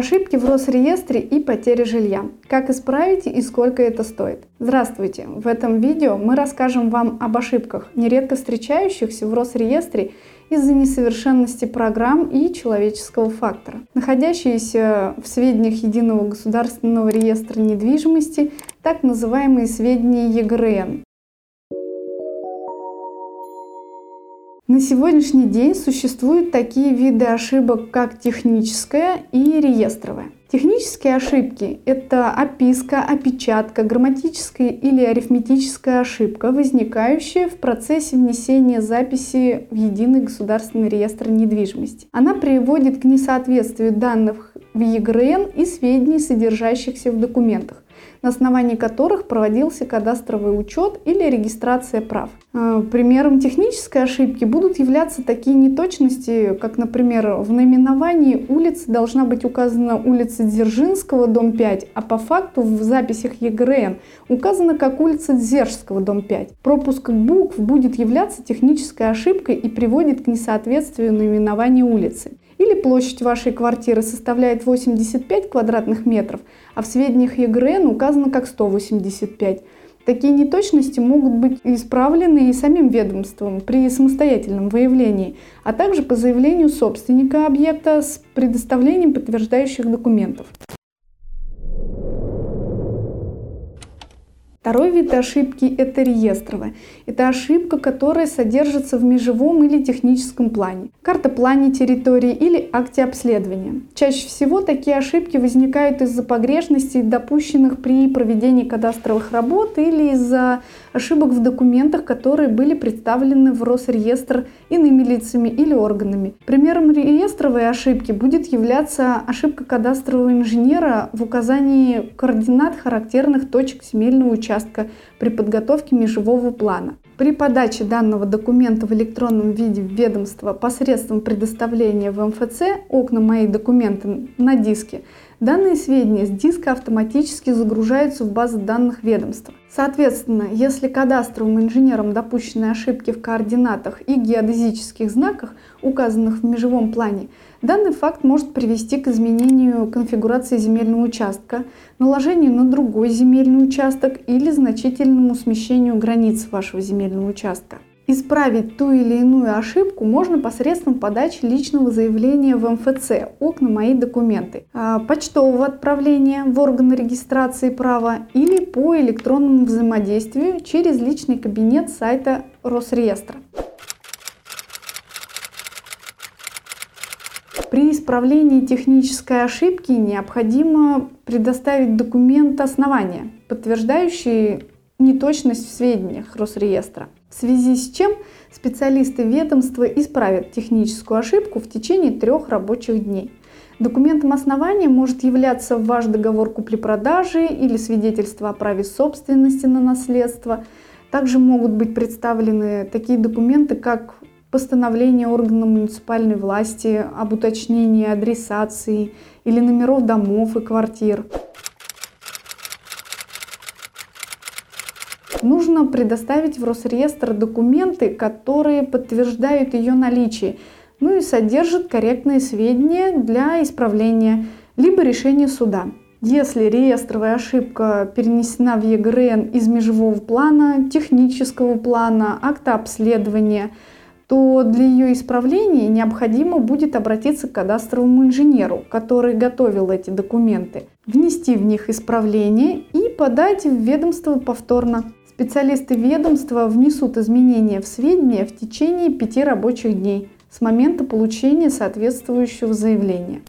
Ошибки в Росреестре и потери жилья. Как исправить и сколько это стоит? Здравствуйте! В этом видео мы расскажем вам об ошибках, нередко встречающихся в Росреестре из-за несовершенности программ и человеческого фактора. Находящиеся в сведениях Единого государственного реестра недвижимости, так называемые сведения ЕГРН, На сегодняшний день существуют такие виды ошибок, как техническая и реестровая. Технические ошибки – это описка, опечатка, грамматическая или арифметическая ошибка, возникающая в процессе внесения записи в Единый государственный реестр недвижимости. Она приводит к несоответствию данных в ЕГРН и сведений, содержащихся в документах на основании которых проводился кадастровый учет или регистрация прав. Э, примером технической ошибки будут являться такие неточности, как, например, в наименовании улицы должна быть указана улица Дзержинского, дом 5, а по факту в записях ЕГРН указана как улица Дзержского, дом 5. Пропуск букв будет являться технической ошибкой и приводит к несоответствию наименования улицы или площадь вашей квартиры составляет 85 квадратных метров, а в сведениях ЕГРН указано как 185. Такие неточности могут быть исправлены и самим ведомством при самостоятельном выявлении, а также по заявлению собственника объекта с предоставлением подтверждающих документов. Второй вид ошибки – это реестровая. Это ошибка, которая содержится в межевом или техническом плане, картоплане территории или акте обследования. Чаще всего такие ошибки возникают из-за погрешностей, допущенных при проведении кадастровых работ или из-за ошибок в документах, которые были представлены в Росреестр иными лицами или органами. Примером реестровой ошибки будет являться ошибка кадастрового инженера в указании координат характерных точек земельного участка участка при подготовке межевого плана. При подаче данного документа в электронном виде в ведомство посредством предоставления в МФЦ окна «Мои документы» на диске, данные сведения с диска автоматически загружаются в базу данных ведомства. Соответственно, если кадастровым инженером допущены ошибки в координатах и геодезических знаках, указанных в межевом плане, данный факт может привести к изменению конфигурации земельного участка, наложению на другой земельный участок или значительному смещению границ вашего земельного участка. Исправить ту или иную ошибку можно посредством подачи личного заявления в МФЦ «Окна мои документы», а, почтового отправления в органы регистрации права или по электронному взаимодействию через личный кабинет сайта Росреестра. При исправлении технической ошибки необходимо предоставить документ основания, подтверждающий неточность в сведениях Росреестра в связи с чем специалисты ведомства исправят техническую ошибку в течение трех рабочих дней. Документом основания может являться ваш договор купли-продажи или свидетельство о праве собственности на наследство. Также могут быть представлены такие документы, как постановление органа муниципальной власти об уточнении адресации или номеров домов и квартир. Нужно предоставить в Росреестр документы, которые подтверждают ее наличие, ну и содержат корректные сведения для исправления, либо решение суда. Если реестровая ошибка перенесена в ЕГРН из межевого плана, технического плана, акта обследования, то для ее исправления необходимо будет обратиться к кадастровому инженеру, который готовил эти документы, внести в них исправление и подать в ведомство повторно. Специалисты ведомства внесут изменения в сведения в течение пяти рабочих дней с момента получения соответствующего заявления.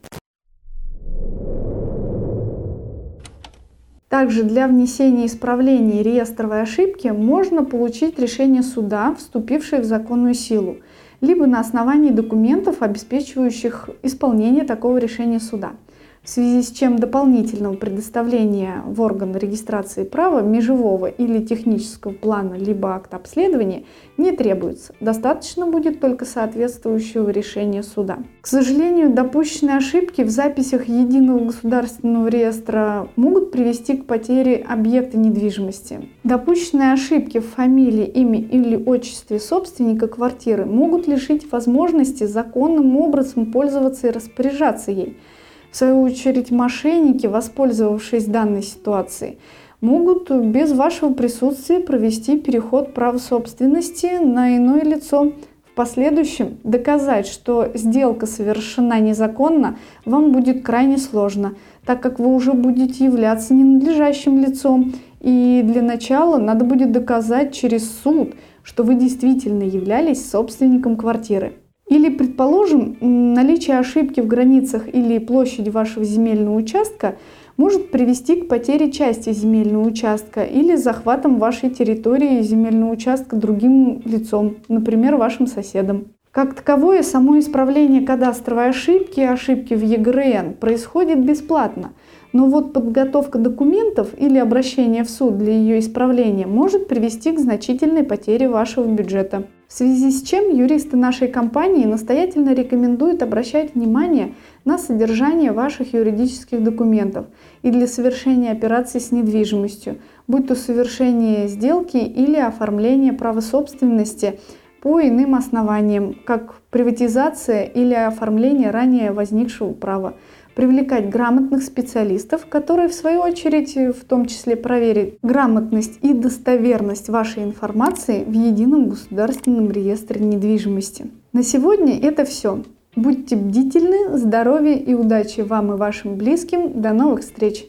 Также для внесения исправлений реестровой ошибки можно получить решение суда, вступившее в законную силу, либо на основании документов, обеспечивающих исполнение такого решения суда – в связи с чем дополнительного предоставления в орган регистрации права межевого или технического плана либо акта обследования не требуется. Достаточно будет только соответствующего решения суда. К сожалению, допущенные ошибки в записях Единого государственного реестра могут привести к потере объекта недвижимости. Допущенные ошибки в фамилии, имя или отчестве собственника квартиры могут лишить возможности законным образом пользоваться и распоряжаться ей – В свою очередь, мошенники, воспользовавшись данной ситуацией, могут без вашего присутствия провести переход права собственности на иное лицо. В последующем доказать, что сделка совершена незаконно, вам будет крайне сложно, так как вы уже будете являться ненадлежащим лицом. И для начала надо будет доказать через суд, что вы действительно являлись собственником квартиры. Или, предположим, наличие ошибки в границах или площади вашего земельного участка может привести к потере части земельного участка или захватом вашей территории земельного участка другим лицом, например, вашим соседом. Как таковое, само исправление кадастровой ошибки, ошибки в ЕГРН происходит бесплатно. Но вот подготовка документов или обращение в суд для ее исправления может привести к значительной потере вашего бюджета. В связи с чем юристы нашей компании настоятельно рекомендуют обращать внимание на содержание ваших юридических документов и для совершения операций с недвижимостью, будь то совершение сделки или оформление права собственности по иным основаниям, как приватизация или оформление ранее возникшего права привлекать грамотных специалистов, которые в свою очередь в том числе проверят грамотность и достоверность вашей информации в едином государственном реестре недвижимости. На сегодня это все. Будьте бдительны, здоровья и удачи вам и вашим близким. До новых встреч!